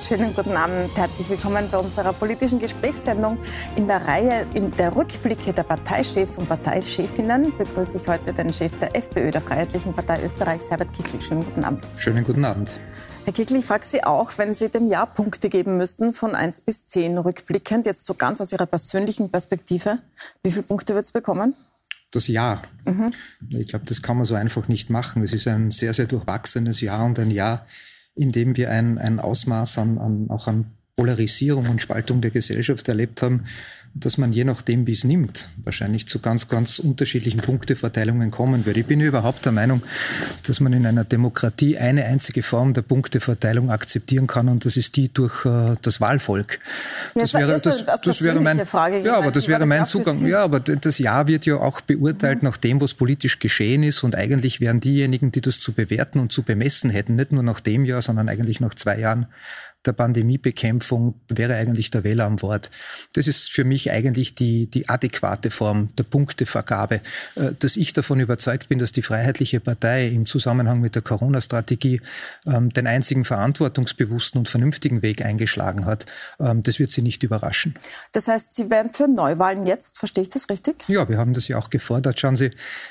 Schönen guten Abend. Herzlich willkommen bei unserer politischen Gesprächssendung. In der Reihe in der Rückblicke der Parteichefs und Parteichefinnen begrüße ich heute den Chef der FPÖ, der Freiheitlichen Partei Österreichs, Herbert Kickl. Schönen guten Abend. Schönen guten Abend. Herr Kickl, ich frage Sie auch, wenn Sie dem Jahr Punkte geben müssten, von 1 bis 10 rückblickend, jetzt so ganz aus Ihrer persönlichen Perspektive, wie viele Punkte wird es bekommen? das Jahr. Mhm. Ich glaube, das kann man so einfach nicht machen. Es ist ein sehr, sehr durchwachsenes Jahr und ein Jahr, in dem wir ein, ein Ausmaß an, an, auch an Polarisierung und Spaltung der Gesellschaft erlebt haben, dass man je nachdem, wie es nimmt, wahrscheinlich zu ganz, ganz unterschiedlichen Punkteverteilungen kommen wird. Ich bin überhaupt der Meinung, dass man in einer Demokratie eine einzige Form der Punkteverteilung akzeptieren kann und das ist die durch äh, das Wahlvolk. Ja, das, wäre, das, das wäre mein, Frage. ja, aber das wäre mein Zugang. Ja, aber das Ja wird ja auch beurteilt mhm. nach dem, was politisch geschehen ist und eigentlich wären diejenigen, die das zu bewerten und zu bemessen hätten, nicht nur nach dem Jahr, sondern eigentlich nach zwei Jahren der Pandemiebekämpfung wäre eigentlich der Wähler am Wort. Das ist für mich eigentlich die, die adäquate Form der Punktevergabe. Äh, dass ich davon überzeugt bin, dass die Freiheitliche Partei im Zusammenhang mit der Corona-Strategie ähm, den einzigen verantwortungsbewussten und vernünftigen Weg eingeschlagen hat, ähm, das wird Sie nicht überraschen. Das heißt, Sie wären für Neuwahlen jetzt, verstehe ich das richtig? Ja, wir haben das ja auch gefordert. Schauen Sie,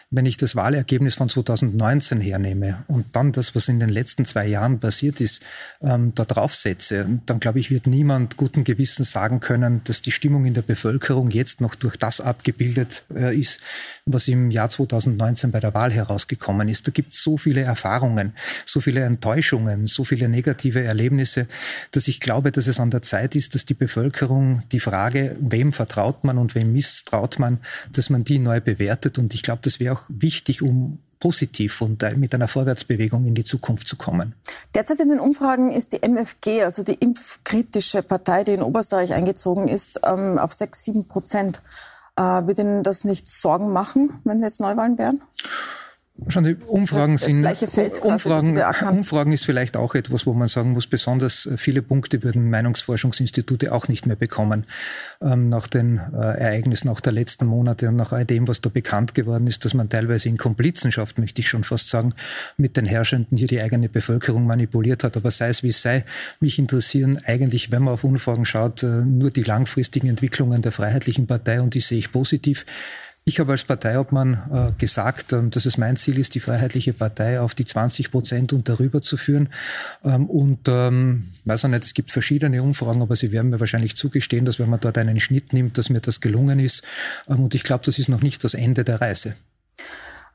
wenn ich das Wahlergebnis von 2019 hernehme und dann das, was in den letzten zwei Jahren passiert ist, ähm, da draufsetze, Gesetze, dann glaube ich, wird niemand guten Gewissens sagen können, dass die Stimmung in der Bevölkerung jetzt noch durch das abgebildet äh, ist, was im Jahr 2019 bei der Wahl herausgekommen ist. Da gibt es so viele Erfahrungen, so viele Enttäuschungen, so viele negative Erlebnisse, dass ich glaube, dass es an der Zeit ist, dass die Bevölkerung die Frage, wem vertraut man und wem misstraut man, dass man die neu bewertet. Und ich glaube, das wäre auch wichtig, um positiv und mit einer Vorwärtsbewegung in die Zukunft zu kommen. Derzeit in den Umfragen ist die MFG, also die impfkritische Partei, die in Oberösterreich eingezogen ist, ähm, auf 6, 7 Prozent. Äh, würde Ihnen das nicht Sorgen machen, wenn jetzt Neuwahlen wären? Schauen Sie, Umfragen das, das sind, Umfragen, Umfragen ist vielleicht auch etwas, wo man sagen muss, besonders äh, viele Punkte würden Meinungsforschungsinstitute auch nicht mehr bekommen. Ähm, nach den äh, Ereignissen auch der letzten Monate und nach all dem, was da bekannt geworden ist, dass man teilweise in Komplizenschaft, möchte ich schon fast sagen, mit den Herrschenden hier die eigene Bevölkerung manipuliert hat. Aber sei es wie es sei, mich interessieren eigentlich, wenn man auf Umfragen schaut, äh, nur die langfristigen Entwicklungen der Freiheitlichen Partei und die sehe ich positiv. Ich habe als Parteiobmann äh, gesagt, ähm, dass es mein Ziel ist, die Freiheitliche Partei auf die 20 Prozent und darüber zu führen. Ähm, und ähm, weiß auch nicht, es gibt verschiedene Umfragen, aber Sie werden mir wahrscheinlich zugestehen, dass wenn man dort einen Schnitt nimmt, dass mir das gelungen ist. Ähm, und ich glaube, das ist noch nicht das Ende der Reise.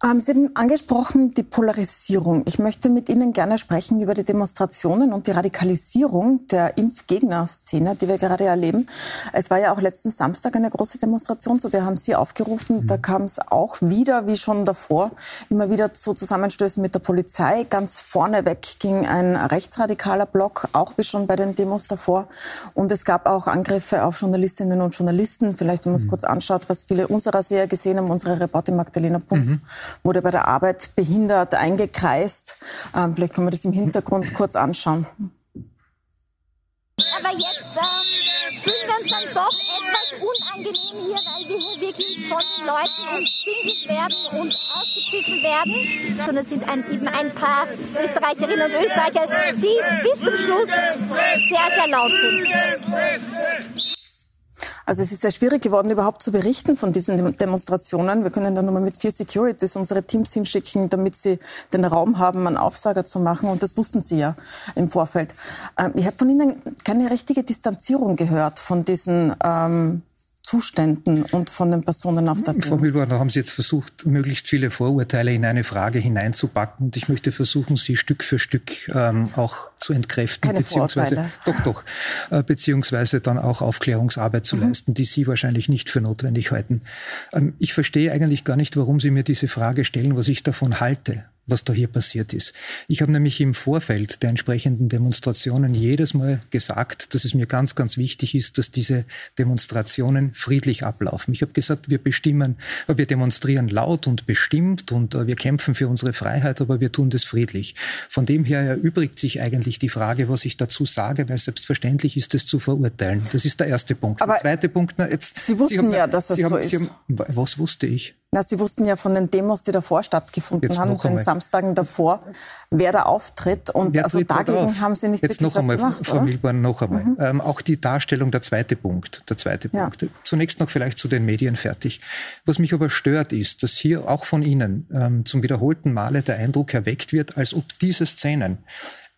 Ähm, Sie haben angesprochen die Polarisierung. Ich möchte mit Ihnen gerne sprechen über die Demonstrationen und die Radikalisierung der Impfgegner-Szene, die wir gerade erleben. Es war ja auch letzten Samstag eine große Demonstration, zu der haben Sie aufgerufen. Mhm. Da kam es auch wieder, wie schon davor, immer wieder zu Zusammenstößen mit der Polizei. Ganz vorneweg ging ein rechtsradikaler Block, auch wie schon bei den Demos davor. Und es gab auch Angriffe auf Journalistinnen und Journalisten. Vielleicht, wenn man es mhm. kurz anschaut, was viele unserer Seher gesehen haben, unsere Reporterin Magdalena Pumps. Mhm wurde bei der Arbeit behindert eingekreist. Ähm, vielleicht können wir das im Hintergrund kurz anschauen. Aber jetzt ähm, fühlen wir uns dann doch etwas unangenehm hier, weil wir hier wirklich von den Leuten umzingelt werden und ausgepfiffen werden. Sondern es sind ein, eben ein paar Österreicherinnen und Österreicher, die bis zum Schluss sehr, sehr laut sind. Also es ist sehr schwierig geworden, überhaupt zu berichten von diesen Demonstrationen. Wir können dann nur mal mit vier Securities unsere Teams hinschicken, damit sie den Raum haben, einen Aufsager zu machen. Und das wussten sie ja im Vorfeld. Ähm, ich habe von Ihnen keine richtige Distanzierung gehört von diesen ähm, Zuständen und von den Personen auf der Bühne. Frau Mühlborn, da haben Sie jetzt versucht, möglichst viele Vorurteile in eine Frage hineinzupacken. Und ich möchte versuchen, sie Stück für Stück ähm, auch zu entkräften. Keine beziehungsweise. Doch, doch. Äh, beziehungsweise dann auch Aufklärungsarbeit zu mhm. leisten, die Sie wahrscheinlich nicht für notwendig halten. Ähm, ich verstehe eigentlich gar nicht, warum Sie mir diese Frage stellen, was ich davon halte was da hier passiert ist. Ich habe nämlich im Vorfeld der entsprechenden Demonstrationen jedes Mal gesagt, dass es mir ganz, ganz wichtig ist, dass diese Demonstrationen friedlich ablaufen. Ich habe gesagt, wir bestimmen, wir demonstrieren laut und bestimmt und äh, wir kämpfen für unsere Freiheit, aber wir tun das friedlich. Von dem her erübrigt sich eigentlich die Frage, was ich dazu sage, weil selbstverständlich ist es zu verurteilen. Das ist der erste Punkt. Aber der zweite Punkt, na, jetzt. Sie wussten Sie haben, ja, dass das Sie so haben, ist. Haben, was wusste ich? Na, Sie wussten ja von den Demos, die davor stattgefunden Jetzt haben, den Samstagen davor, wer da auftritt. Und wer also dagegen haben Sie nicht Jetzt wirklich noch einmal, gemacht, Frau Milborn, noch einmal. Mhm. Ähm, auch die Darstellung, der zweite Punkt. Der zweite ja. Punkt. Zunächst noch vielleicht zu den Medien fertig. Was mich aber stört, ist, dass hier auch von Ihnen ähm, zum wiederholten Male der Eindruck erweckt wird, als ob diese Szenen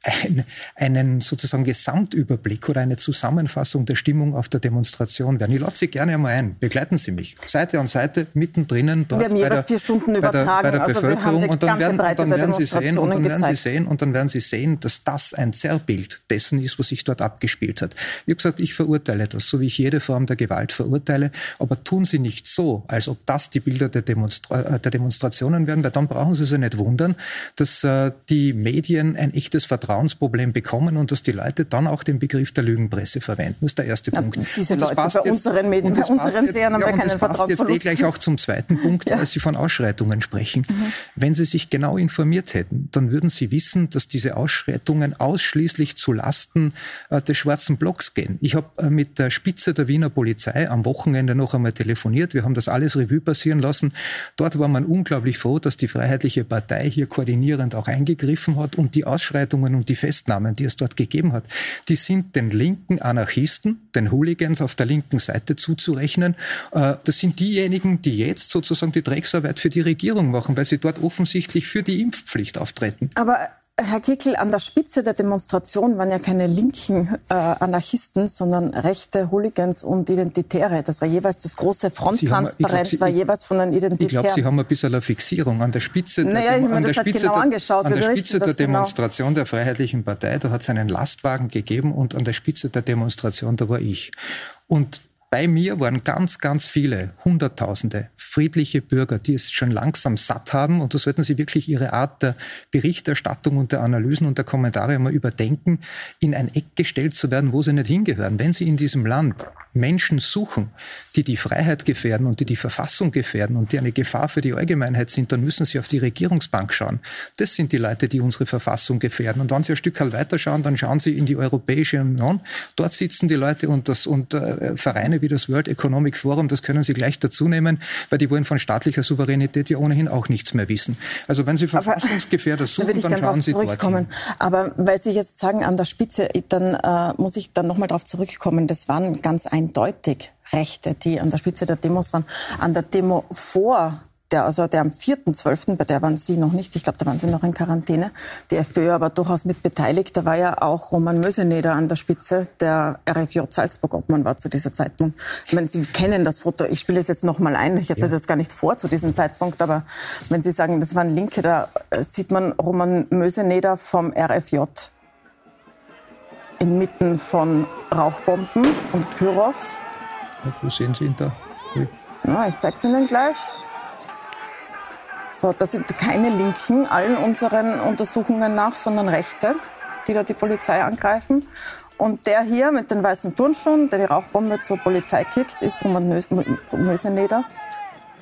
ein, einen sozusagen Gesamtüberblick oder eine Zusammenfassung der Stimmung auf der Demonstration werden. Ich lade Sie gerne einmal ein. Begleiten Sie mich. Seite an Seite, mittendrin, dort wir haben bei, der, vier Stunden bei, der, bei der also Bevölkerung. Und dann, werden, und dann werden Sie sehen, und dann werden Sie sehen, und dann werden Sie sehen, dass das ein Zerrbild dessen ist, was sich dort abgespielt hat. Ich habe gesagt, ich verurteile das, so wie ich jede Form der Gewalt verurteile. Aber tun Sie nicht so, als ob das die Bilder der, Demonstra äh, der Demonstrationen werden, weil dann brauchen Sie sich nicht wundern, dass äh, die Medien ein echtes Vertrauen Vertrauensproblem bekommen und dass die Leute dann auch den Begriff der Lügenpresse verwenden. Das ist der erste ja, Punkt. Diese und das Leute passt bei jetzt, unseren Medien, bei unseren Serien haben wir keinen. Das passt jetzt eh gleich auch zum zweiten Punkt, ja. als Sie von Ausschreitungen sprechen. Mhm. Wenn Sie sich genau informiert hätten, dann würden Sie wissen, dass diese Ausschreitungen ausschließlich zu Lasten äh, des schwarzen Blocks gehen. Ich habe äh, mit der Spitze der Wiener Polizei am Wochenende noch einmal telefoniert. Wir haben das alles Revue passieren lassen. Dort war man unglaublich froh, dass die Freiheitliche Partei hier koordinierend auch eingegriffen hat und die Ausschreitungen und die Festnahmen, die es dort gegeben hat, die sind den linken Anarchisten, den Hooligans auf der linken Seite zuzurechnen. Äh, das sind diejenigen, die jetzt sozusagen die Drecksarbeit für die Regierung machen, weil sie dort offensichtlich für die Impfpflicht auftreten. Aber Herr Kickel, an der Spitze der Demonstration waren ja keine linken äh, Anarchisten, sondern rechte Hooligans und Identitäre. Das war jeweils das große Fronttransparent, war jeweils von den Identitären. Ich glaube, Sie haben ein bisschen eine Fixierung an der Spitze der, naja, an der Spitze genau der, angeschaut, an der, Spitze der genau. Demonstration genau. der Freiheitlichen Partei, da hat es einen Lastwagen gegeben und an der Spitze der Demonstration, da war ich. Und bei mir waren ganz, ganz viele, Hunderttausende friedliche Bürger, die es schon langsam satt haben und da sollten sie wirklich ihre Art der Berichterstattung und der Analysen und der Kommentare mal überdenken, in ein Eck gestellt zu werden, wo sie nicht hingehören. Wenn sie in diesem Land Menschen suchen, die die Freiheit gefährden und die die Verfassung gefährden und die eine Gefahr für die Allgemeinheit sind, dann müssen sie auf die Regierungsbank schauen. Das sind die Leute, die unsere Verfassung gefährden. Und wenn sie ein Stück halt weiterschauen, dann schauen sie in die Europäische Union. Dort sitzen die Leute und, das, und äh, Vereine wie das World Economic Forum, das können sie gleich dazu nehmen, weil die wollen von staatlicher Souveränität ja ohnehin auch nichts mehr wissen. Also wenn Sie Verfassungsgefährder suchen, da dann schauen Sie dort hin. Aber weil Sie jetzt sagen, an der Spitze, dann äh, muss ich dann nochmal darauf zurückkommen, das waren ganz ein eindeutig Rechte, die an der Spitze der Demos waren. An der Demo vor der, also der am 4.12., bei der waren Sie noch nicht, ich glaube, da waren Sie noch in Quarantäne, die FPÖ aber durchaus mit beteiligt. Da war ja auch Roman Möseneder an der Spitze, der RFJ Salzburg-Obmann war zu dieser Zeitpunkt. Ich meine, Sie kennen das Foto, ich spiele es jetzt noch mal ein, ich hatte ja. das jetzt gar nicht vor zu diesem Zeitpunkt, aber wenn Sie sagen, das waren Linke, da sieht man Roman Möseneder vom RFJ inmitten von Rauchbomben und Pyros. wo sehen Sie ihn da? Ja, ich zeige es Ihnen gleich. So, das sind keine Linken allen unseren Untersuchungen nach, sondern Rechte, die da die Polizei angreifen. Und der hier mit den weißen Turnschuhen, der die Rauchbombe zur Polizei kickt, ist Roman Möseneder.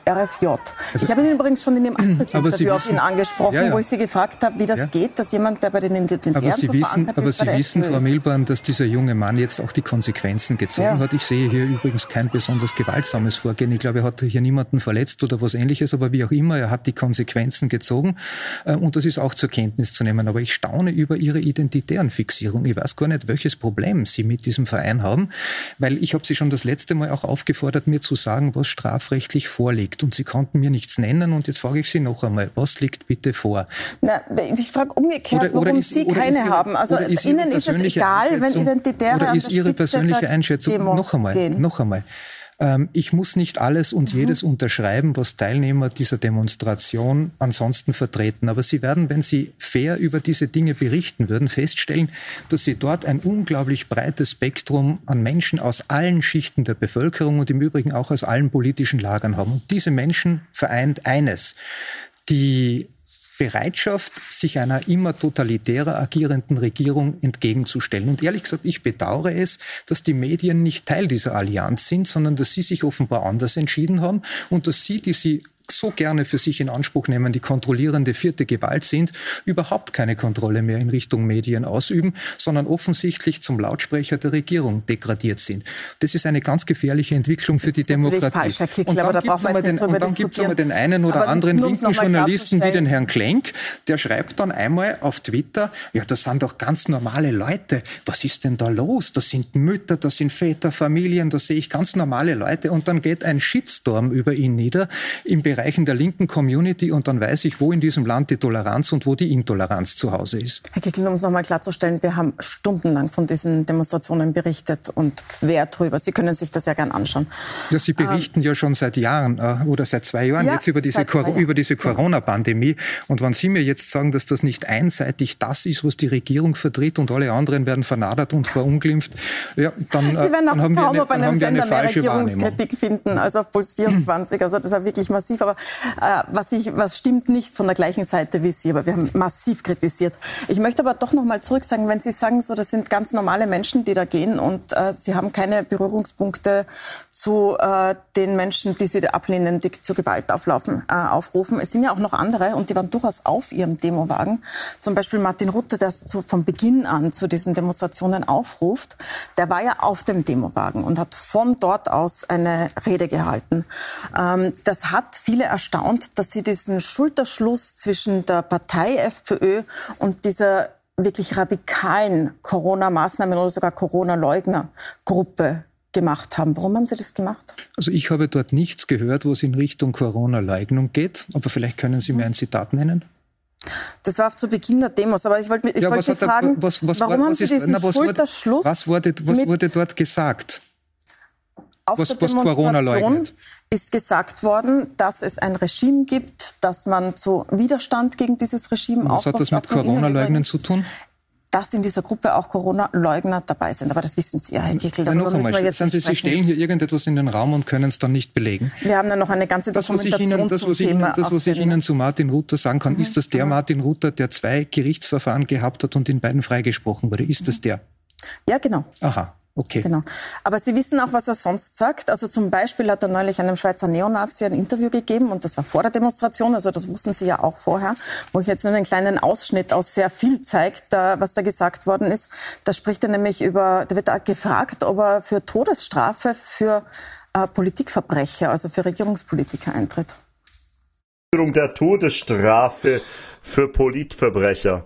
RFJ. Also, ich habe ihn übrigens schon in dem Abtrittsinterview auf ihn angesprochen, ja, ja. wo ich Sie gefragt habe, wie das ja. geht, dass jemand, der bei den Identitären aber Sie so wissen, Aber ist, Sie wissen, Frau Milborn, dass dieser junge Mann jetzt auch die Konsequenzen gezogen hat. Ich sehe hier übrigens kein besonders gewaltsames Vorgehen. Ich glaube, er hat hier niemanden verletzt oder was ähnliches, aber wie auch immer, er hat die Konsequenzen gezogen äh, und das ist auch zur Kenntnis zu nehmen. Aber ich staune über Ihre identitären Fixierung. Ich weiß gar nicht, welches Problem Sie mit diesem Verein haben, weil ich habe Sie schon das letzte Mal auch aufgefordert, mir zu sagen, was strafrechtlich vorliegt liegt und Sie konnten mir nichts nennen und jetzt frage ich Sie noch einmal, was liegt bitte vor? Na, ich frage umgekehrt, oder, oder warum ist, Sie keine Ihre, haben. Also Ihnen ist es egal, wenn Identitäre Oder ist Ihre persönliche Einschätzung, noch einmal, gehen. noch einmal, ich muss nicht alles und mhm. jedes unterschreiben, was Teilnehmer dieser Demonstration ansonsten vertreten. Aber Sie werden, wenn Sie fair über diese Dinge berichten würden, feststellen, dass Sie dort ein unglaublich breites Spektrum an Menschen aus allen Schichten der Bevölkerung und im Übrigen auch aus allen politischen Lagern haben. Und diese Menschen vereint eines. Die Bereitschaft, sich einer immer totalitärer agierenden Regierung entgegenzustellen. Und ehrlich gesagt, ich bedauere es, dass die Medien nicht Teil dieser Allianz sind, sondern dass sie sich offenbar anders entschieden haben und dass sie, die sie so gerne für sich in Anspruch nehmen, die kontrollierende vierte Gewalt sind, überhaupt keine Kontrolle mehr in Richtung Medien ausüben, sondern offensichtlich zum Lautsprecher der Regierung degradiert sind. Das ist eine ganz gefährliche Entwicklung für das die Demokratie. Falsch, Herr Kickl, und dann gibt es aber den, den einen oder aber anderen linken Journalisten wie den Herrn Klenk, der schreibt dann einmal auf Twitter, ja, das sind doch ganz normale Leute. Was ist denn da los? Das sind Mütter, das sind Väter, Familien, da sehe ich ganz normale Leute. Und dann geht ein Shitstorm über ihn nieder im Bereichen der linken Community und dann weiß ich, wo in diesem Land die Toleranz und wo die Intoleranz zu Hause ist. Herr Kickel, um es nochmal klarzustellen, wir haben stundenlang von diesen Demonstrationen berichtet und quer drüber. Sie können sich das ja gern anschauen. Ja, Sie berichten ähm, ja schon seit Jahren äh, oder seit zwei Jahren ja, jetzt über diese, über diese Corona-Pandemie. Und wenn Sie mir jetzt sagen, dass das nicht einseitig das ist, was die Regierung vertritt und alle anderen werden vernadert und verunglimpft, ja, dann, äh, dann haben wir eine, auf einem Sender eine falsche mehr Regierungskritik finden als auf Puls 24. Also das war wirklich massiv. Aber äh, was, ich, was stimmt nicht von der gleichen Seite wie Sie, aber wir haben massiv kritisiert. Ich möchte aber doch noch mal zurück sagen, wenn Sie sagen, so das sind ganz normale Menschen, die da gehen und äh, Sie haben keine Berührungspunkte zu äh, den Menschen, die Sie ablehnen, die zur Gewalt auflaufen, äh, aufrufen. Es sind ja auch noch andere und die waren durchaus auf ihrem Demowagen. Zum Beispiel Martin Rutte, der so von Beginn an zu diesen Demonstrationen aufruft, der war ja auf dem Demowagen und hat von dort aus eine Rede gehalten. Ähm, das hat viele erstaunt, dass sie diesen Schulterschluss zwischen der Partei FPÖ und dieser wirklich radikalen Corona-Maßnahmen oder sogar Corona-Leugner-Gruppe gemacht haben. Warum haben Sie das gemacht? Also ich habe dort nichts gehört, was in Richtung Corona-Leugnung geht. Aber vielleicht können Sie mir ein Zitat nennen. Das war zu Beginn der Demos, aber ich wollte, ich ja, Sie fragen, was, was, warum was, haben Sie diesen na, was Schulterschluss? Was wurde, was wurde dort gesagt? Auf was, der Demonstration ist gesagt worden, dass es ein Regime gibt, dass man zu Widerstand gegen dieses Regime Was hat das mit Corona-Leugnen zu tun? Dass in dieser Gruppe auch Corona-Leugner dabei sind. Aber das wissen Sie ja, Herr Kickel. Ja, noch einmal, Sie, Sie stellen hier irgendetwas in den Raum und können es dann nicht belegen. Wir haben dann noch eine ganze Dokumentation das, was ich Ihnen, das, was ich Ihnen, das, was ich Ihnen zu Martin Ruther sagen kann, mhm. ist das der mhm. Martin Ruther, der zwei Gerichtsverfahren gehabt hat und in beiden freigesprochen wurde? Ist das der? Ja, genau. Aha. Okay. Genau. Aber Sie wissen auch, was er sonst sagt. Also zum Beispiel hat er neulich einem Schweizer Neonazi ein Interview gegeben und das war vor der Demonstration, also das wussten Sie ja auch vorher, wo ich jetzt nur einen kleinen Ausschnitt aus sehr viel zeigt, da, was da gesagt worden ist. Da spricht er nämlich über, da wird er gefragt, ob er für Todesstrafe für äh, Politikverbrecher, also für Regierungspolitiker eintritt. Der Todesstrafe für Politverbrecher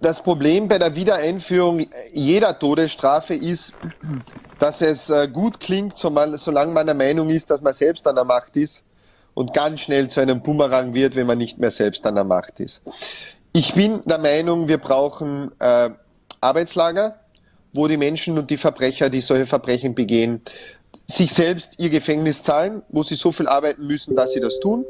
das Problem bei der Wiedereinführung jeder Todesstrafe ist, dass es äh, gut klingt, solange man der Meinung ist, dass man selbst an der Macht ist und ganz schnell zu einem Bumerang wird, wenn man nicht mehr selbst an der Macht ist. Ich bin der Meinung, wir brauchen äh, Arbeitslager, wo die Menschen und die Verbrecher, die solche Verbrechen begehen, sich selbst ihr Gefängnis zahlen, wo sie so viel arbeiten müssen, dass sie das tun.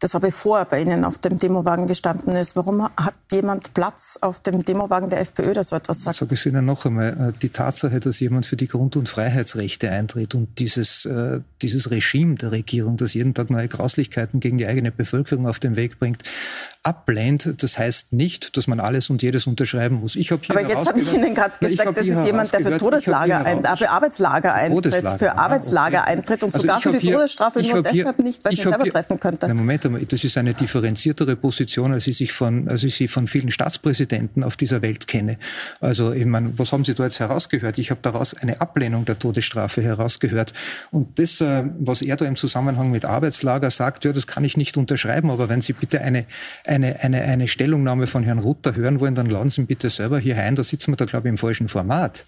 Das war bevor er bei Ihnen auf dem Demowagen gestanden ist. Warum hat jemand Platz auf dem Demowagen der FPÖ, der so etwas sagt? Sag ich Ihnen noch einmal. Äh, die Tatsache, dass jemand für die Grund- und Freiheitsrechte eintritt und dieses, äh, dieses Regime der Regierung, das jeden Tag neue Grauslichkeiten gegen die eigene Bevölkerung auf den Weg bringt, ablehnt, das heißt nicht, dass man alles und jedes unterschreiben muss. Ich habe hier Aber jetzt habe ich Ihnen gerade gesagt, das ist jemand, der für Todeslager ein, für Arbeitslager eintritt, für Arbeitslager eintritt und also sogar für die hier, Todesstrafe nur deshalb hier, nicht, weil ich ihn selber hier, treffen könnte. Na Moment einmal, das ist eine differenziertere Position, als ich, von, als ich sie von vielen Staatspräsidenten auf dieser Welt kenne. Also ich meine, was haben Sie da jetzt herausgehört? Ich habe daraus eine Ablehnung der Todesstrafe herausgehört. Und das, was er da im Zusammenhang mit Arbeitslager sagt, ja, das kann ich nicht unterschreiben. Aber wenn Sie bitte eine, eine eine, eine, eine Stellungnahme von Herrn Rutter hören wollen, dann laden Sie ihn bitte selber hier ein. Da sitzen wir da, glaube ich, im falschen Format.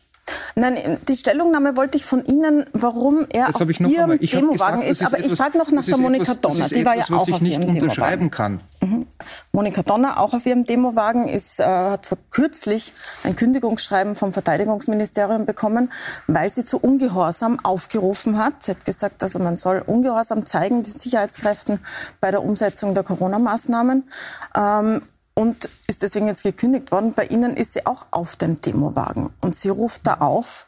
Nein, die Stellungnahme wollte ich von Ihnen, warum er Jetzt auf Ihrem Demowagen ist. Aber ich frage noch nach der Monika etwas, Donner. Die war ja auch auf Ihrem Demowagen. kann. Mhm. Monika Donner, auch auf ihrem Demowagen, ist, äh, hat vor kürzlich ein Kündigungsschreiben vom Verteidigungsministerium bekommen, weil sie zu Ungehorsam aufgerufen hat. Sie hat gesagt, also man soll Ungehorsam zeigen den Sicherheitskräften bei der Umsetzung der Corona-Maßnahmen. Ähm, und ist deswegen jetzt gekündigt worden. Bei Ihnen ist sie auch auf dem Demowagen. Und sie ruft da auf,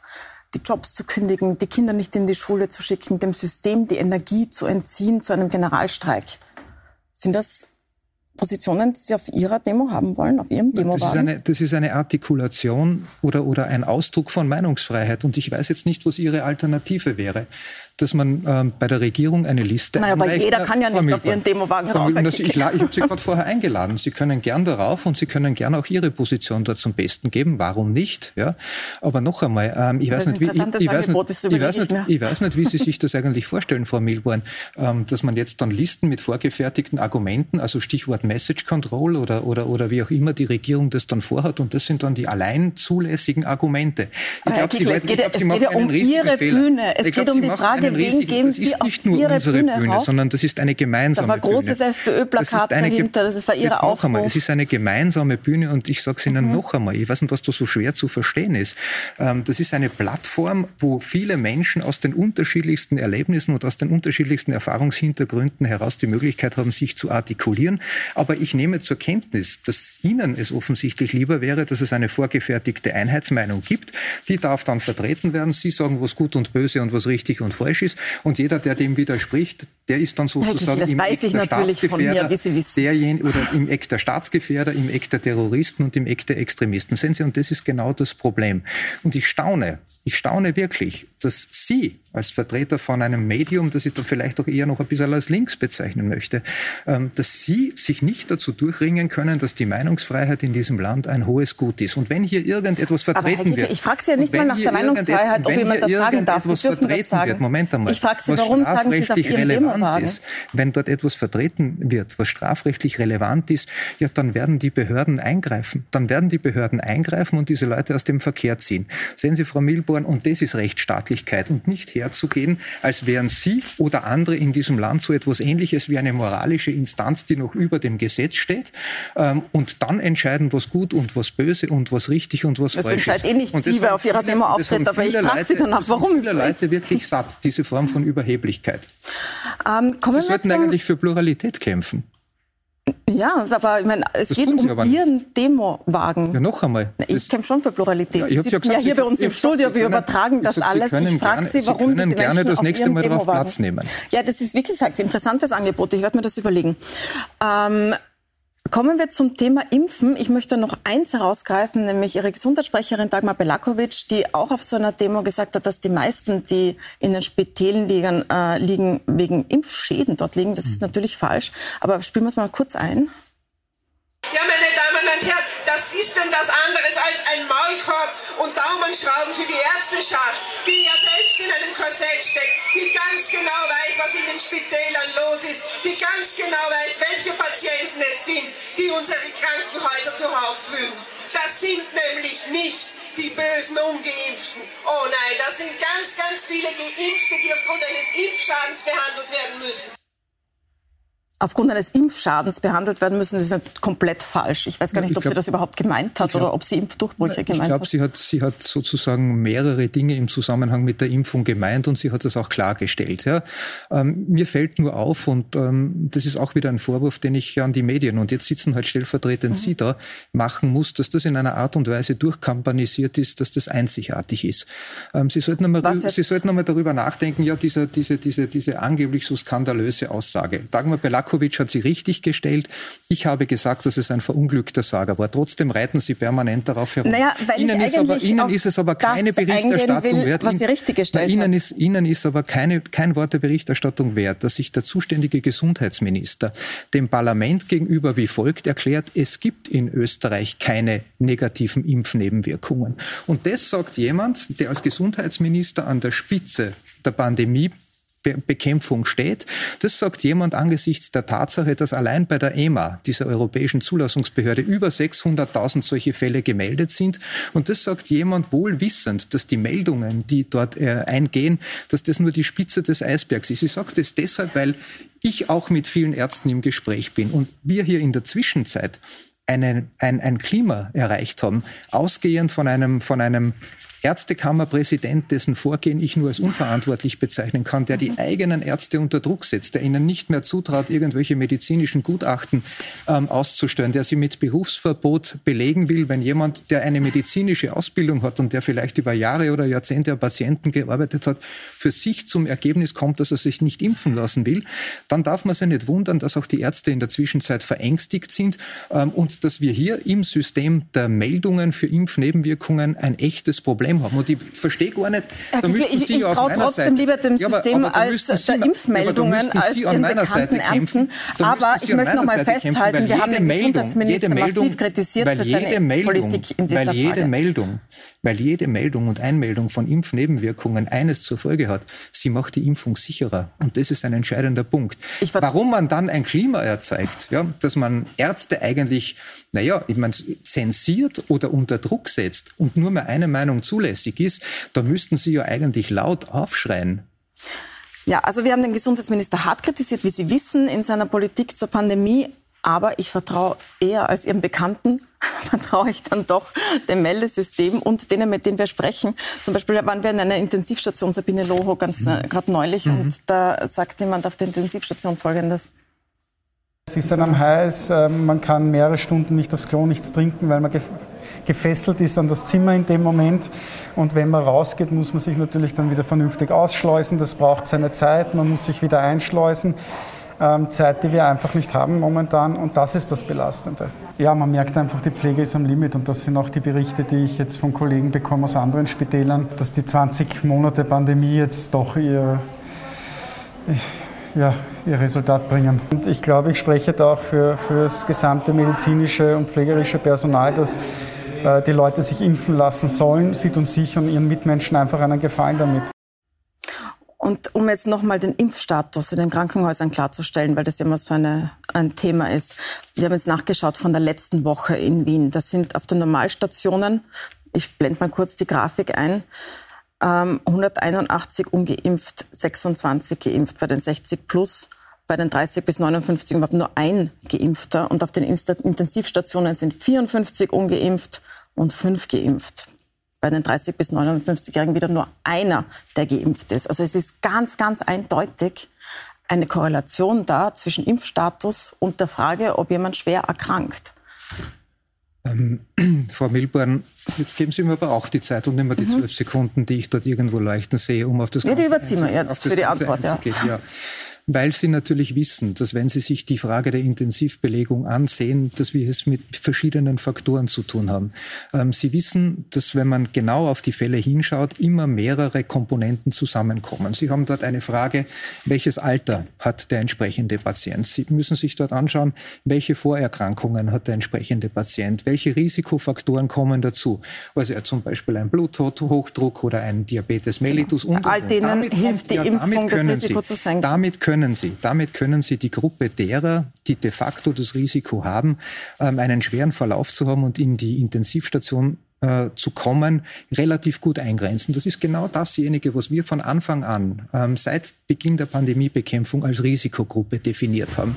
die Jobs zu kündigen, die Kinder nicht in die Schule zu schicken, dem System die Energie zu entziehen zu einem Generalstreik. Sind das Positionen, die Sie auf Ihrer Demo haben wollen, auf Ihrem Demo das ist, eine, das ist eine Artikulation oder, oder ein Ausdruck von Meinungsfreiheit. Und ich weiß jetzt nicht, was Ihre Alternative wäre. Dass man ähm, bei der Regierung eine Liste naja, aber jeder kann ja nicht auf Ihren Demowagen rauf. Ich, ich, ich habe Sie gerade vorher eingeladen. Sie können gern darauf und Sie können gern auch Ihre Position dort zum Besten geben. Warum nicht? Ja? Aber noch einmal, ähm, ich, weiß nicht, wie, ich, ich, weiß nicht, ich, weiß nicht, ich weiß nicht, wie Sie sich das eigentlich vorstellen, Frau Milborn, ähm, dass man jetzt dann Listen mit vorgefertigten Argumenten, also Stichwort Message Control oder, oder, oder wie auch immer die Regierung das dann vorhat und das sind dann die allein zulässigen Argumente. Ich glaube, Sie, es geht, glaub, Sie es geht ja um Ihre Fehler. Bühne. Es geht um die Frage, wen geben Sie ist nicht nur unsere Bühne, Bühne sondern das ist eine gemeinsame Bühne. Da war großes FPÖ-Plakat dahinter, das war Ihre Aufruf. es ist eine gemeinsame Bühne und ich sage es Ihnen mhm. noch einmal, ich weiß nicht, was da so schwer zu verstehen ist. Ähm, das ist eine Plattform, wo viele Menschen aus den unterschiedlichsten Erlebnissen und aus den unterschiedlichsten Erfahrungshintergründen heraus die Möglichkeit haben, sich zu artikulieren. Aber ich nehme zur Kenntnis, dass Ihnen es offensichtlich lieber wäre, dass es eine vorgefertigte Einheitsmeinung gibt. Die darf dann vertreten werden. Sie sagen, was gut und böse und was richtig und falsch ist. Und jeder, der dem widerspricht, der ist dann sozusagen im Eck der Staatsgefährder, derjenige, oder im Eck der Staatsgefährder, im Eck der Terroristen und im Eck der Extremisten. Sehen Sie, und das ist genau das Problem. Und ich staune, ich staune wirklich, dass Sie als Vertreter von einem Medium, das ich dann vielleicht auch eher noch ein bisschen als links bezeichnen möchte, ähm, dass Sie sich nicht dazu durchringen können, dass die Meinungsfreiheit in diesem Land ein hohes Gut ist. Und wenn hier irgendetwas vertreten Hitler, wird... Ich frage Sie ja nicht mal nach der Meinungsfreiheit, ob jemand das sagen darf. Etwas vertreten das wird, Moment einmal, ich frage Sie, warum sagen Sie es auf Ihrem relevant ist, wenn dort etwas vertreten wird, was strafrechtlich relevant ist, ja, dann werden die Behörden eingreifen. Dann werden die Behörden eingreifen und diese Leute aus dem Verkehr ziehen. Sehen Sie, Frau Milborn, und das ist Rechtsstaatlichkeit und nicht herzugehen, als wären Sie oder andere in diesem Land so etwas Ähnliches wie eine moralische Instanz, die noch über dem Gesetz steht ähm, und dann entscheiden, was gut und was böse und was richtig und was das falsch ist. Das entscheidet eh nicht Sie, wer auf Ihrer Demo auftritt, aber ich frage Sie danach, warum es so ist. Leute wirklich satt, diese Form von Überheblichkeit. Ähm, Sie sollten eigentlich für Pluralität kämpfen. Ja, aber ich meine, es das geht um Ihren Demowagen. Ja, noch einmal. Ich kämpfe schon für Pluralität. Ja, Sie sitzen ja, gesagt, ja hier Sie, bei uns im Studio, wir können, übertragen das gesagt, alles. Ich frage Sie, warum Sie können gerne das nächste Mal darauf Platz nehmen. Ja, das ist, wie gesagt, ein interessantes Angebot. Ich werde mir das überlegen. Ähm, Kommen wir zum Thema Impfen. Ich möchte noch eins herausgreifen, nämlich Ihre Gesundheitssprecherin Dagmar Belakovic, die auch auf so einer Demo gesagt hat, dass die meisten, die in den Spitälen liegen, äh, liegen wegen Impfschäden dort liegen. Das ist mhm. natürlich falsch. Aber spielen wir es mal kurz ein. Ja, meine Damen und Herren, das ist denn das anderes als ein Maulkorb und Daumenschrauben für die Ärzteschaft, die selbst in einem Korsett steckt, die ganz genau weiß, was in den Spitälern los ist, die ganz genau weiß, welche Patienten es sind, die unsere Krankenhäuser zuhauf füllen. Das sind nämlich nicht die bösen Ungeimpften. Oh nein, das sind ganz, ganz viele Geimpfte, die aufgrund eines Impfschadens behandelt werden müssen aufgrund eines Impfschadens behandelt werden müssen, das ist komplett falsch. Ich weiß gar nicht, ich ob glaub, sie das überhaupt gemeint hat glaub, oder ob sie Impfdurchbrüche gemeint ich glaub, hat. Ich glaube, sie hat sozusagen mehrere Dinge im Zusammenhang mit der Impfung gemeint und sie hat das auch klargestellt. Ja. Ähm, mir fällt nur auf, und ähm, das ist auch wieder ein Vorwurf, den ich an die Medien, und jetzt sitzen halt stellvertretend mhm. Sie da, machen muss, dass das in einer Art und Weise durchkampanisiert ist, dass das einzigartig ist. Ähm, sie sollten einmal, Sie sollten einmal darüber nachdenken, ja, diese, diese, diese, diese angeblich so skandalöse Aussage. Dagmar Belak Markovic hat sie richtig gestellt. Ich habe gesagt, dass es ein verunglückter Sager war. Trotzdem reiten Sie permanent darauf herum. Naja, Ihnen, ist aber, Ihnen ist es aber keine Berichterstattung will, wert. Was Sie richtig gestellt na, Ihnen, ist, Ihnen ist aber keine, kein Wort der Berichterstattung wert, dass sich der zuständige Gesundheitsminister dem Parlament gegenüber wie folgt erklärt, es gibt in Österreich keine negativen Impfnebenwirkungen. Und das sagt jemand, der als Gesundheitsminister an der Spitze der Pandemie Bekämpfung steht. Das sagt jemand angesichts der Tatsache, dass allein bei der EMA, dieser europäischen Zulassungsbehörde, über 600.000 solche Fälle gemeldet sind. Und das sagt jemand wohl wissend, dass die Meldungen, die dort äh, eingehen, dass das nur die Spitze des Eisbergs ist. Ich sage das deshalb, weil ich auch mit vielen Ärzten im Gespräch bin und wir hier in der Zwischenzeit eine, ein, ein Klima erreicht haben, ausgehend von einem, von einem Ärztekammerpräsident, dessen Vorgehen ich nur als unverantwortlich bezeichnen kann, der die mhm. eigenen Ärzte unter Druck setzt, der ihnen nicht mehr zutraut, irgendwelche medizinischen Gutachten ähm, auszustellen, der sie mit Berufsverbot belegen will, wenn jemand, der eine medizinische Ausbildung hat und der vielleicht über Jahre oder Jahrzehnte an Patienten gearbeitet hat, für sich zum Ergebnis kommt, dass er sich nicht impfen lassen will, dann darf man sich nicht wundern, dass auch die Ärzte in der Zwischenzeit verängstigt sind ähm, und dass wir hier im System der Meldungen für Impfnebenwirkungen ein echtes Problem Problem haben. Und ich verstehe gar nicht, Herr da müssten Sie ich, ich auf meiner trotzdem Seite, lieber dem System ja, aber, aber als Sie, der Impfmeldungen ja, als Ihren bekannten Ernsten. Aber ich möchte noch mal festhalten, wir haben den Gesundheitsminister massiv kritisiert für seine Meldung, Politik in dieser weil jede Frage. Meldung, weil jede Meldung und Einmeldung von Impfnebenwirkungen eines zur Folge hat, sie macht die Impfung sicherer. Und das ist ein entscheidender Punkt. Warum man dann ein Klima erzeugt, ja, dass man Ärzte eigentlich, naja, ich meine, zensiert oder unter Druck setzt und nur mehr eine Meinung zulässig ist, da müssten Sie ja eigentlich laut aufschreien. Ja, also wir haben den Gesundheitsminister hart kritisiert, wie Sie wissen, in seiner Politik zur Pandemie. Aber ich vertraue eher als Ihrem Bekannten, vertraue ich dann doch dem Meldesystem und denen, mit denen wir sprechen. Zum Beispiel waren wir in einer Intensivstation, Sabine Loho, ganz mhm. äh, gerade neulich, mhm. und da sagt jemand auf der Intensivstation Folgendes. Es ist einem heiß, man kann mehrere Stunden nicht aufs Klo, nichts trinken, weil man gefesselt ist an das Zimmer in dem Moment. Und wenn man rausgeht, muss man sich natürlich dann wieder vernünftig ausschleusen. Das braucht seine Zeit, man muss sich wieder einschleusen ähm, Zeit, die wir einfach nicht haben momentan. Und das ist das Belastende. Ja, man merkt einfach, die Pflege ist am Limit. Und das sind auch die Berichte, die ich jetzt von Kollegen bekomme aus anderen Spitälern, dass die 20 Monate Pandemie jetzt doch ihr, ja, ihr Resultat bringen. Und ich glaube, ich spreche da auch für, für das gesamte medizinische und pflegerische Personal, dass die Leute sich impfen lassen sollen, sieht uns sich und ihren Mitmenschen einfach einen Gefallen damit. Und um jetzt nochmal den Impfstatus in den Krankenhäusern klarzustellen, weil das ja immer so eine, ein Thema ist. Wir haben jetzt nachgeschaut von der letzten Woche in Wien. Das sind auf den Normalstationen, ich blende mal kurz die Grafik ein, 181 ähm, ungeimpft, 26 geimpft bei den 60 plus bei den 30 bis 59 überhaupt nur ein Geimpfter und auf den Intensivstationen sind 54 ungeimpft und 5 geimpft bei den 30 bis 59-Jährigen wieder nur einer, der geimpft ist. Also es ist ganz, ganz eindeutig eine Korrelation da zwischen Impfstatus und der Frage, ob jemand schwer erkrankt. Ähm, Frau Milborn, jetzt geben Sie mir aber auch die Zeit und nehmen wir die mhm. zwölf mhm. Sekunden, die ich dort irgendwo leuchten sehe, um auf das Ganze ja, die überziehen wir jetzt für die Antwort. Ja. ja weil sie natürlich wissen, dass wenn sie sich die Frage der Intensivbelegung ansehen, dass wir es mit verschiedenen Faktoren zu tun haben. Ähm, sie wissen, dass wenn man genau auf die Fälle hinschaut, immer mehrere Komponenten zusammenkommen. Sie haben dort eine Frage, welches Alter hat der entsprechende Patient? Sie müssen sich dort anschauen, welche Vorerkrankungen hat der entsprechende Patient? Welche Risikofaktoren kommen dazu? Also er zum Beispiel ein Bluthochdruck oder ein Diabetes mellitus. Und, All denen damit hilft die ja, Impfung, das Risiko Sie, zu senken. Damit können können Sie, damit können Sie die Gruppe derer, die de facto das Risiko haben, ähm, einen schweren Verlauf zu haben und in die Intensivstation äh, zu kommen, relativ gut eingrenzen. Das ist genau dasjenige, was wir von Anfang an, ähm, seit Beginn der Pandemiebekämpfung als Risikogruppe definiert haben.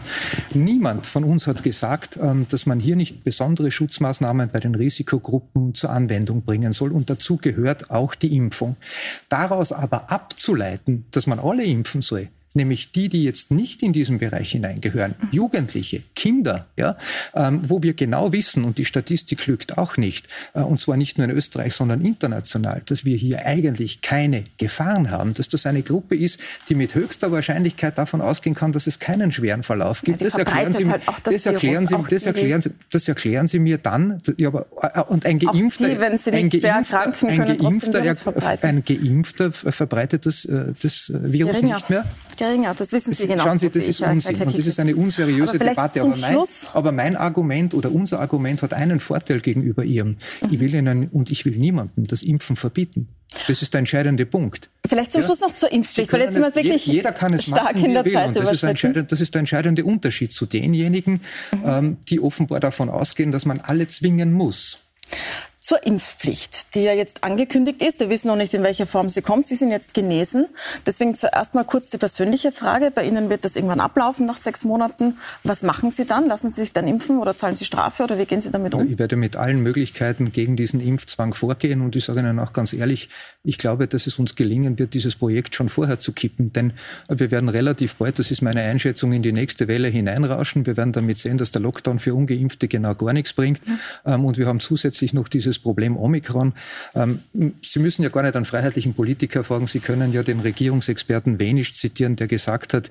Niemand von uns hat gesagt, ähm, dass man hier nicht besondere Schutzmaßnahmen bei den Risikogruppen zur Anwendung bringen soll. Und dazu gehört auch die Impfung. Daraus aber abzuleiten, dass man alle impfen soll, nämlich die, die jetzt nicht in diesen Bereich hineingehören, Jugendliche, Kinder, ja, ähm, wo wir genau wissen, und die Statistik lügt auch nicht, äh, und zwar nicht nur in Österreich, sondern international, dass wir hier eigentlich keine Gefahren haben, dass das eine Gruppe ist, die mit höchster Wahrscheinlichkeit davon ausgehen kann, dass es keinen schweren Verlauf gibt. Ja, das, erklären Sie, halt das, das, erklären Sie, das, erklären Sie, das erklären Sie mir dann, ja, aber, äh, und ein Geimpfter, Sie, wenn Sie nicht ein Geimpfter, ein Geimpfter, ein Geimpfter verbreitet das, äh, das Virus Geringer. nicht mehr? Geringer. Das wissen Sie genau. Schauen Sie, das ist Unsinn. Und das ist eine unseriöse Debatte. Aber mein, aber mein, Argument oder unser Argument hat einen Vorteil gegenüber Ihrem. Mhm. Ich will Ihnen und ich will niemandem das Impfen verbieten. Das ist der entscheidende Punkt. Vielleicht zum ja? Schluss noch zur Impfpflicht, weil jetzt sind wir wirklich jeder kann es stark machen, in der Zeit und das ist, das ist, der entscheidende Unterschied zu denjenigen, mhm. ähm, die offenbar davon ausgehen, dass man alle zwingen muss zur Impfpflicht, die ja jetzt angekündigt ist. Wir wissen noch nicht, in welcher Form sie kommt. Sie sind jetzt genesen. Deswegen zuerst mal kurz die persönliche Frage. Bei Ihnen wird das irgendwann ablaufen nach sechs Monaten. Was machen Sie dann? Lassen Sie sich dann impfen oder zahlen Sie Strafe oder wie gehen Sie damit um? Ich werde mit allen Möglichkeiten gegen diesen Impfzwang vorgehen und ich sage Ihnen auch ganz ehrlich, ich glaube, dass es uns gelingen wird, dieses Projekt schon vorher zu kippen. Denn wir werden relativ bald, das ist meine Einschätzung, in die nächste Welle hineinrauschen. Wir werden damit sehen, dass der Lockdown für Ungeimpfte genau gar nichts bringt. Ja. Ähm, und wir haben zusätzlich noch dieses das Problem Omikron. Ähm, Sie müssen ja gar nicht an freiheitlichen Politiker fragen. Sie können ja den Regierungsexperten Wenisch zitieren, der gesagt hat,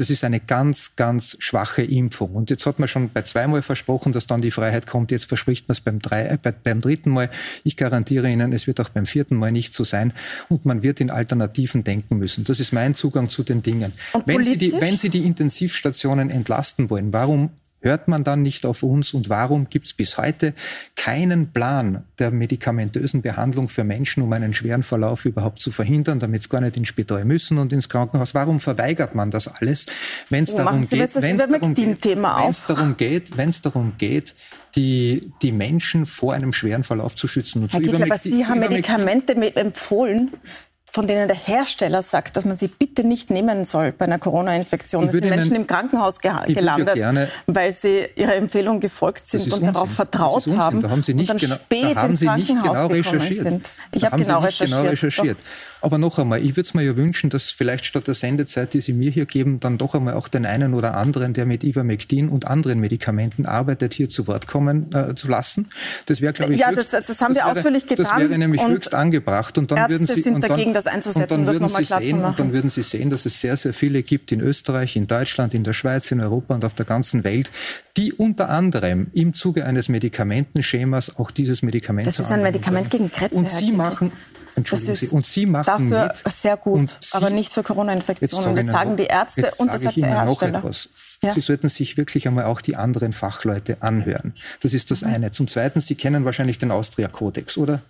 das ist eine ganz, ganz schwache Impfung. Und jetzt hat man schon bei zweimal versprochen, dass dann die Freiheit kommt. Jetzt verspricht man es beim, drei, äh, beim dritten Mal. Ich garantiere Ihnen, es wird auch beim vierten Mal nicht so sein. Und man wird in Alternativen denken müssen. Das ist mein Zugang zu den Dingen. Wenn Sie, die, wenn Sie die Intensivstationen entlasten wollen, warum hört man dann nicht auf uns und warum gibt es bis heute keinen Plan der medikamentösen Behandlung für Menschen, um einen schweren Verlauf überhaupt zu verhindern, damit sie gar nicht ins Spital müssen und ins Krankenhaus? Warum verweigert man das alles, wenn es darum, geht, darum geht, darum geht, wenn es darum geht, die, die Menschen vor einem schweren Verlauf zu schützen. Und Herr Kickl, aber Sie haben Medikamente empfohlen, von denen der Hersteller sagt, dass man sie bitte nicht nehmen soll bei einer Corona-Infektion. Es sind Menschen im Krankenhaus ge gelandet, ja weil sie ihrer Empfehlung gefolgt sind und darauf vertraut haben. Da haben Sie nicht, genau, da haben sie nicht genau recherchiert. Sind. Ich habe genau, genau recherchiert. Aber noch einmal, ich würde es mir ja wünschen, dass vielleicht statt der Sendezeit, die Sie mir hier geben, dann doch einmal auch den einen oder anderen, der mit Ivermectin und anderen Medikamenten arbeitet, hier zu Wort kommen äh, zu lassen. Das wäre, glaube ich, ja, höchst, das, das haben wir wäre, ausführlich getan. Das wäre nämlich höchst angebracht. Und dann Ärzte würden Sie, sind und dann, dagegen, das einzusetzen, und dann würden Sie sehen, Und dann würden Sie sehen, dass es sehr, sehr viele gibt in Österreich, in Deutschland, in der Schweiz, in Europa und auf der ganzen Welt, die unter anderem im Zuge eines Medikamentenschemas auch dieses Medikament Das ist ein Medikament gegen Krebs. Und Sie machen Entschuldigen Sie. Und Sie machen dafür mit, sehr gut, Sie, aber nicht für Corona-Infektionen. Das sagen die Ärzte und das sagt der Hersteller. Noch etwas. Ja. Sie sollten sich wirklich einmal auch die anderen Fachleute anhören. Das ist das mhm. eine. Zum Zweiten, Sie kennen wahrscheinlich den Austria-Kodex, oder?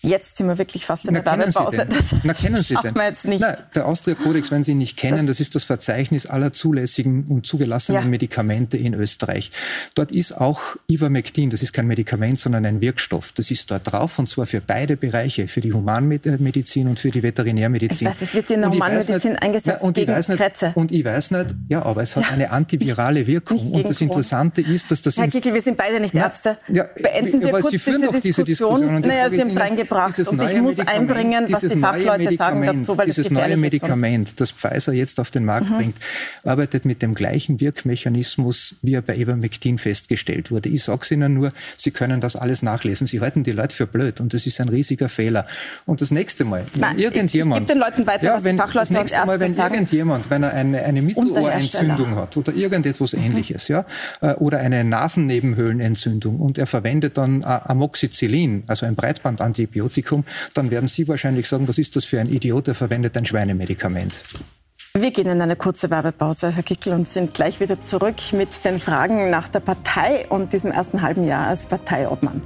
Jetzt sind wir wirklich fast in der Werbepause. Das Na, kennen Sie denn? Wir jetzt nicht. Na, der Austria-Kodex, wenn Sie ihn nicht kennen, das, das, ist das Verzeichnis aller zulässigen und zugelassenen ja. Medikamente in Österreich. Dort ist auch Ivermectin, das ist kein Medikament, sondern ein Wirkstoff. Das ist dort drauf und zwar für beide Bereiche, für die Humanmedizin und für die Veterinärmedizin. Ich weiß, es wird in der Humanmedizin nicht, eingesetzt na, gegen nicht. Und ich weiß nicht, ja, aber es hat ja. eine antivirale Wirkung. Nicht, und das Interessante ist, dass das... Herr Kickel, wir sind beide nicht Ärzte. Ja, Beenden wir kurz Sie führen diese doch diese Diskussion. Naja, Sie haben es reingebracht und ich muss einbringen, was die Fachleute sagen dazu, weil Dieses neue Medikament, das Pfizer jetzt auf den Markt mhm. bringt, arbeitet mit dem gleichen Wirkmechanismus, wie er bei Ivermectin festgestellt wurde. Ich sage es Ihnen nur, Sie können das alles nachlesen. Sie halten die Leute für blöd und das ist ein riesiger Fehler. Und das nächste Mal, wenn Nein, irgendjemand... Den Leuten weiter, ja, wenn, was das nächste Mal, wenn sagen, irgendjemand, wenn er eine, eine Mittelohrentzündung hat oder irgendetwas mhm. ähnliches, ja, äh, oder eine Nasennebenhöhlenentzündung und er verwendet dann Amoxicillin, also ein Breitbandantibiotikum, dann werden Sie wahrscheinlich sagen, was ist das für ein Idiot, der verwendet ein Schweinemedikament. Wir gehen in eine kurze Werbepause, Herr Kickel, und sind gleich wieder zurück mit den Fragen nach der Partei und diesem ersten halben Jahr als Parteiobmann.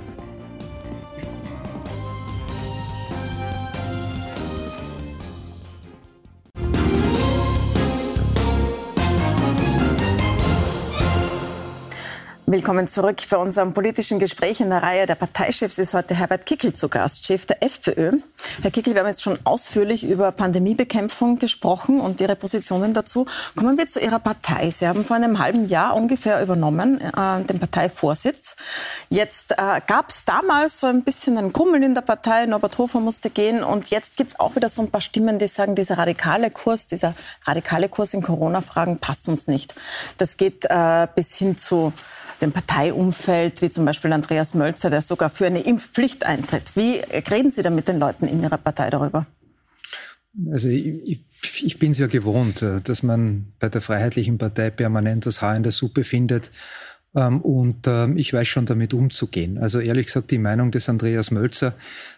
Willkommen zurück bei unserem politischen Gespräch. In der Reihe der Parteichefs ist heute Herbert Kickel zu Gast, Chef der FPÖ. Herr Kickel, wir haben jetzt schon ausführlich über Pandemiebekämpfung gesprochen und Ihre Positionen dazu. Kommen wir zu Ihrer Partei. Sie haben vor einem halben Jahr ungefähr übernommen äh, den Parteivorsitz. Jetzt äh, gab es damals so ein bisschen ein Grummeln in der Partei. Norbert Hofer musste gehen und jetzt gibt es auch wieder so ein paar Stimmen, die sagen, dieser radikale Kurs, dieser radikale Kurs in Corona-Fragen passt uns nicht. Das geht äh, bis hin zu dem Parteiumfeld, wie zum Beispiel Andreas Mölzer, der sogar für eine Impfpflicht eintritt. Wie reden Sie da mit den Leuten in Ihrer Partei darüber? Also ich, ich bin es ja gewohnt, äh, dass man bei der Freiheitlichen Partei permanent das Haar in der Suppe findet und ähm, ich weiß schon damit umzugehen. Also ehrlich gesagt, die Meinung des Andreas Mölzer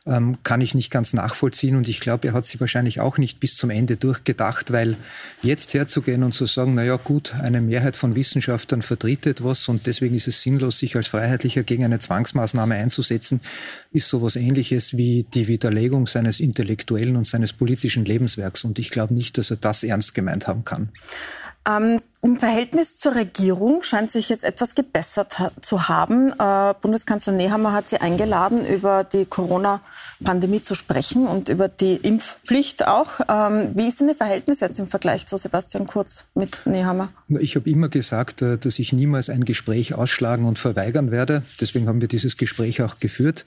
ähm, kann ich nicht ganz nachvollziehen und ich glaube, er hat sie wahrscheinlich auch nicht bis zum Ende durchgedacht, weil jetzt herzugehen und zu sagen, naja gut, eine Mehrheit von Wissenschaftlern vertritt etwas und deswegen ist es sinnlos, sich als Freiheitlicher gegen eine Zwangsmaßnahme einzusetzen, ist sowas ähnliches wie die Widerlegung seines intellektuellen und seines politischen Lebenswerks und ich glaube nicht, dass er das ernst gemeint haben kann. Ähm, Im Verhältnis zur Regierung scheint sich jetzt etwas gebessert ha zu haben. Äh, Bundeskanzler Nehammer hat Sie eingeladen, über die Corona-Pandemie zu sprechen und über die Impfpflicht auch. Ähm, wie ist denn Ihr Verhältnis jetzt im Vergleich zu Sebastian Kurz mit Nehammer? Ich habe immer gesagt, äh, dass ich niemals ein Gespräch ausschlagen und verweigern werde. Deswegen haben wir dieses Gespräch auch geführt.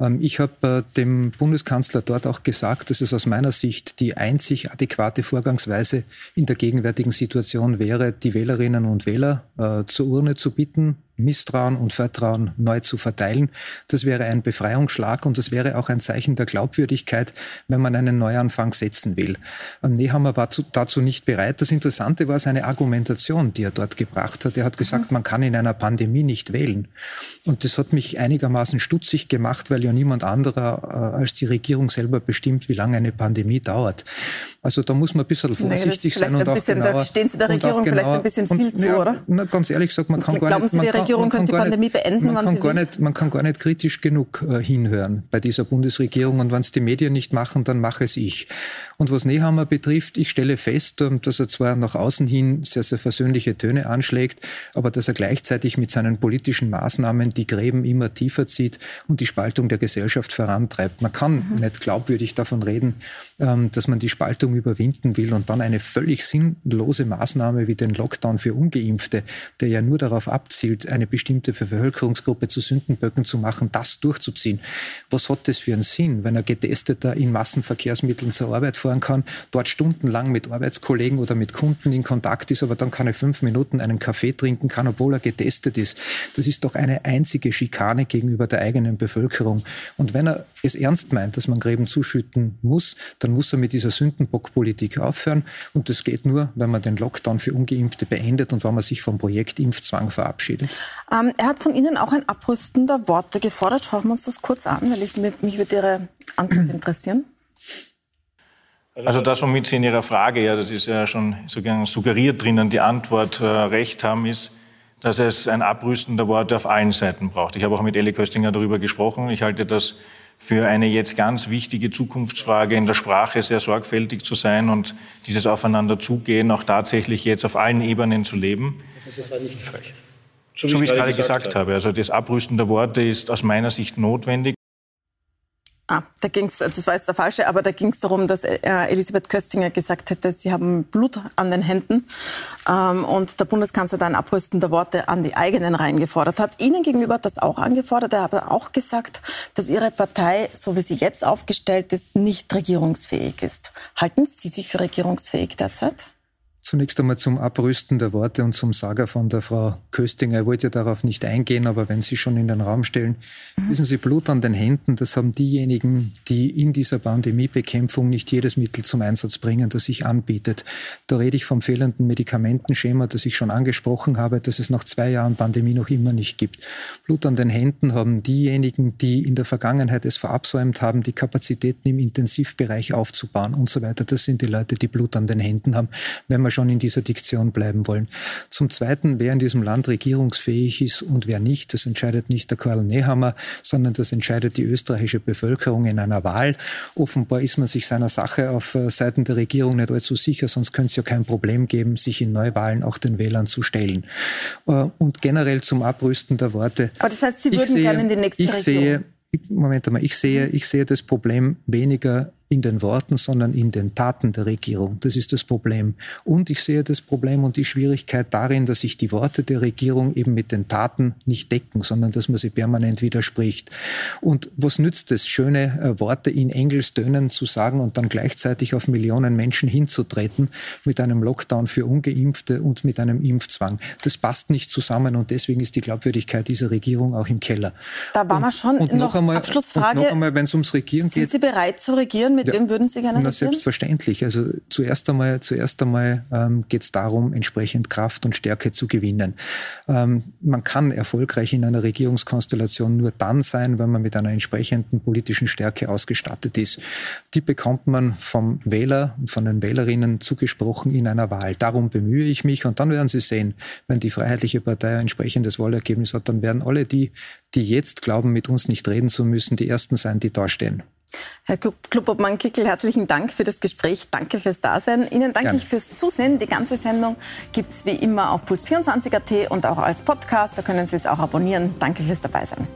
Ähm, ich habe äh, dem Bundeskanzler dort auch gesagt, dass es aus meiner Sicht die einzig adäquate Vorgangsweise in der gegenwärtigen Situation wäre, die Wählerinnen und Wähler äh, zur Urne zu bitten, Misstrauen und Vertrauen neu zu verteilen. Das wäre ein Befreiungsschlag und das wäre auch ein Zeichen der Glaubwürdigkeit, wenn man einen Neuanfang setzen will. Nehammer war dazu nicht bereit. Das Interessante war seine Argumentation, die er dort gebracht hat. Er hat gesagt, mhm. man kann in einer Pandemie nicht wählen. Und das hat mich einigermaßen stutzig gemacht, weil ja niemand anderer äh, als die Regierung selber bestimmt, wie lange eine Pandemie dauert. Also da muss man ein bisschen vorsichtig nee, sein und auch bisschen, genauer. Da stehen Sie der Regierung genauer, vielleicht ein bisschen viel und, zu, ja, oder? Na, ganz ehrlich gesagt, man kann Glauben gar nicht... Sie, die Regierung könnte die Pandemie nicht, beenden, man kann, gar nicht, man kann gar nicht kritisch genug äh, hinhören bei dieser Bundesregierung. Und wenn es die Medien nicht machen, dann mache es ich. Und was Nehammer betrifft, ich stelle fest, ähm, dass er zwar nach außen hin sehr, sehr versöhnliche Töne anschlägt, aber dass er gleichzeitig mit seinen politischen Maßnahmen die Gräben immer tiefer zieht und die Spaltung der Gesellschaft vorantreibt. Man kann mhm. nicht glaubwürdig davon reden, ähm, dass man die Spaltung überwinden will und dann eine völlig sinnlose Maßnahme wie den Lockdown für Ungeimpfte, der ja nur darauf abzielt, eine bestimmte Bevölkerungsgruppe zu Sündenböcken zu machen, das durchzuziehen. Was hat das für einen Sinn, wenn ein Getesteter in Massenverkehrsmitteln zur Arbeit fahren kann, dort stundenlang mit Arbeitskollegen oder mit Kunden in Kontakt ist, aber dann keine fünf Minuten einen Kaffee trinken kann, obwohl er getestet ist. Das ist doch eine einzige Schikane gegenüber der eigenen Bevölkerung. Und wenn er es ernst meint, dass man Gräben zuschütten muss, dann muss er mit dieser Sündenbockpolitik aufhören. Und das geht nur, wenn man den Lockdown für Ungeimpfte beendet und wenn man sich vom Projekt Impfzwang verabschiedet. Ähm, er hat von Ihnen auch ein Abrüsten der Worte gefordert. Schauen wir uns das kurz an, weil ich, mich würde Ihre Antwort interessieren. Also das, womit Sie in Ihrer Frage, ja, das ist ja schon suggeriert drinnen, die Antwort äh, recht haben, ist, dass es ein Abrüsten der Worte auf allen Seiten braucht. Ich habe auch mit Elli Köstinger darüber gesprochen. Ich halte das für eine jetzt ganz wichtige Zukunftsfrage in der Sprache sehr sorgfältig zu sein und dieses Aufeinanderzugehen auch tatsächlich jetzt auf allen Ebenen zu leben. Das war nicht frech. So wie, so wie ich es gerade gesagt, gesagt habe. Also das Abrüsten der Worte ist aus meiner Sicht notwendig. Ah, da ging's, das war jetzt der falsche, aber da ging es darum, dass äh, Elisabeth Köstinger gesagt hätte, sie haben Blut an den Händen ähm, und der Bundeskanzler dann abrüstende Worte an die eigenen Reihen gefordert hat. Ihnen gegenüber hat das auch angefordert. Er hat auch gesagt, dass Ihre Partei, so wie sie jetzt aufgestellt ist, nicht regierungsfähig ist. Halten Sie sich für regierungsfähig derzeit? Zunächst einmal zum Abrüsten der Worte und zum Sager von der Frau Köstinger. Ich wollte ja darauf nicht eingehen, aber wenn Sie schon in den Raum stellen, mhm. wissen Sie, Blut an den Händen, das haben diejenigen, die in dieser Pandemiebekämpfung nicht jedes Mittel zum Einsatz bringen, das sich anbietet. Da rede ich vom fehlenden Medikamentenschema, das ich schon angesprochen habe, das es nach zwei Jahren Pandemie noch immer nicht gibt. Blut an den Händen haben diejenigen, die in der Vergangenheit es verabsäumt haben, die Kapazitäten im Intensivbereich aufzubauen und so weiter. Das sind die Leute, die Blut an den Händen haben. Wenn wir schon in dieser Diktion bleiben wollen. Zum Zweiten, wer in diesem Land regierungsfähig ist und wer nicht, das entscheidet nicht der Karl Nehammer, sondern das entscheidet die österreichische Bevölkerung in einer Wahl. Offenbar ist man sich seiner Sache auf äh, Seiten der Regierung nicht allzu sicher, sonst könnte es ja kein Problem geben, sich in Neuwahlen auch den Wählern zu stellen. Äh, und generell zum Abrüsten der Worte. Aber das heißt, Sie würden sehe, gerne in die nächste ich Regierung? Sehe, Moment einmal, ich sehe, ich sehe das Problem weniger in den Worten, sondern in den Taten der Regierung. Das ist das Problem. Und ich sehe das Problem und die Schwierigkeit darin, dass sich die Worte der Regierung eben mit den Taten nicht decken, sondern dass man sie permanent widerspricht. Und was nützt es, schöne äh, Worte in Engelstönen zu sagen und dann gleichzeitig auf Millionen Menschen hinzutreten mit einem Lockdown für Ungeimpfte und mit einem Impfzwang? Das passt nicht zusammen und deswegen ist die Glaubwürdigkeit dieser Regierung auch im Keller. Da waren wir schon und noch, noch einmal, Abschlussfrage. noch einmal, wenn es ums Regieren sind geht. Sind Sie bereit zu regieren? Mit ja, wem würden Sie gerne na, Selbstverständlich. Also zuerst einmal, zuerst einmal ähm, geht es darum, entsprechend Kraft und Stärke zu gewinnen. Ähm, man kann erfolgreich in einer Regierungskonstellation nur dann sein, wenn man mit einer entsprechenden politischen Stärke ausgestattet ist. Die bekommt man vom Wähler und von den Wählerinnen zugesprochen in einer Wahl. Darum bemühe ich mich und dann werden Sie sehen, wenn die Freiheitliche Partei ein entsprechendes Wahlergebnis hat, dann werden alle die, die jetzt glauben, mit uns nicht reden zu müssen, die Ersten sein, die dastehen. Herr Klubobmann-Kickel, herzlichen Dank für das Gespräch. Danke fürs Dasein. Ihnen danke Gerne. ich fürs Zusehen. Die ganze Sendung gibt es wie immer auf Puls24.at und auch als Podcast. Da können Sie es auch abonnieren. Danke fürs Dabeisein.